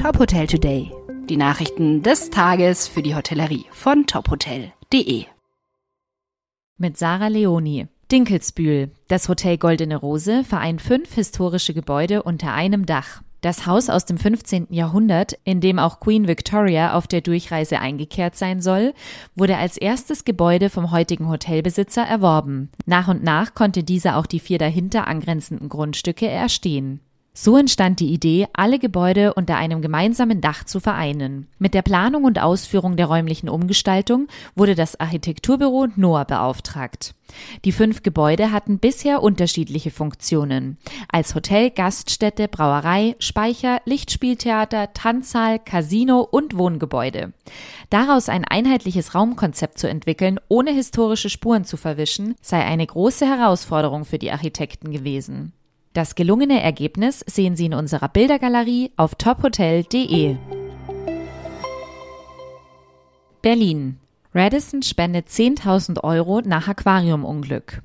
Top Hotel Today. Die Nachrichten des Tages für die Hotellerie von tophotel.de. Mit Sarah Leoni. Dinkelsbühl. Das Hotel Goldene Rose vereint fünf historische Gebäude unter einem Dach. Das Haus aus dem 15. Jahrhundert, in dem auch Queen Victoria auf der Durchreise eingekehrt sein soll, wurde als erstes Gebäude vom heutigen Hotelbesitzer erworben. Nach und nach konnte dieser auch die vier dahinter angrenzenden Grundstücke erstehen. So entstand die Idee, alle Gebäude unter einem gemeinsamen Dach zu vereinen. Mit der Planung und Ausführung der räumlichen Umgestaltung wurde das Architekturbüro Noah beauftragt. Die fünf Gebäude hatten bisher unterschiedliche Funktionen. Als Hotel, Gaststätte, Brauerei, Speicher, Lichtspieltheater, Tanzsaal, Casino und Wohngebäude. Daraus ein einheitliches Raumkonzept zu entwickeln, ohne historische Spuren zu verwischen, sei eine große Herausforderung für die Architekten gewesen. Das gelungene Ergebnis sehen Sie in unserer Bildergalerie auf tophotel.de. Berlin. Radisson spendet 10.000 Euro nach Aquariumunglück.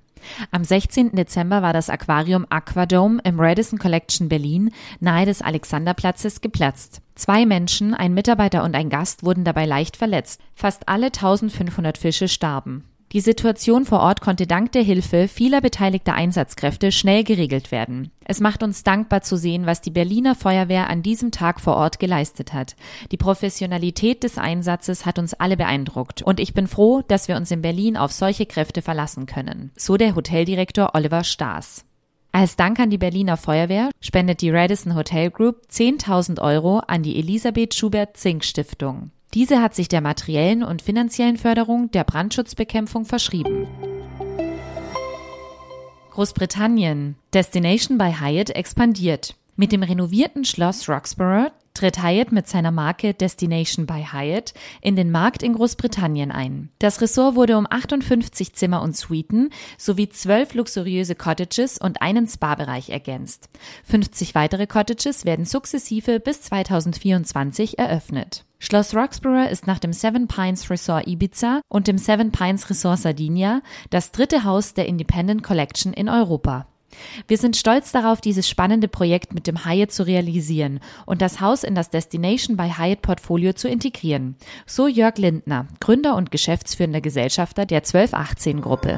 Am 16. Dezember war das Aquarium Aquadome im Radisson Collection Berlin nahe des Alexanderplatzes geplatzt. Zwei Menschen, ein Mitarbeiter und ein Gast wurden dabei leicht verletzt. Fast alle 1500 Fische starben. Die Situation vor Ort konnte dank der Hilfe vieler beteiligter Einsatzkräfte schnell geregelt werden. Es macht uns dankbar zu sehen, was die Berliner Feuerwehr an diesem Tag vor Ort geleistet hat. Die Professionalität des Einsatzes hat uns alle beeindruckt und ich bin froh, dass wir uns in Berlin auf solche Kräfte verlassen können. So der Hoteldirektor Oliver Staas. Als Dank an die Berliner Feuerwehr spendet die Radisson Hotel Group 10.000 Euro an die Elisabeth Schubert Zink Stiftung. Diese hat sich der materiellen und finanziellen Förderung der Brandschutzbekämpfung verschrieben. Großbritannien. Destination by Hyatt expandiert. Mit dem renovierten Schloss Roxborough tritt Hyatt mit seiner Marke Destination by Hyatt in den Markt in Großbritannien ein. Das Ressort wurde um 58 Zimmer und Suiten sowie zwölf luxuriöse Cottages und einen Spa-Bereich ergänzt. 50 weitere Cottages werden sukzessive bis 2024 eröffnet. Schloss Roxborough ist nach dem Seven Pines Resort Ibiza und dem Seven Pines Resort Sardinia das dritte Haus der Independent Collection in Europa. Wir sind stolz darauf, dieses spannende Projekt mit dem Hyatt zu realisieren und das Haus in das Destination by Hyatt Portfolio zu integrieren. So Jörg Lindner, Gründer und geschäftsführender Gesellschafter der 1218 Gruppe.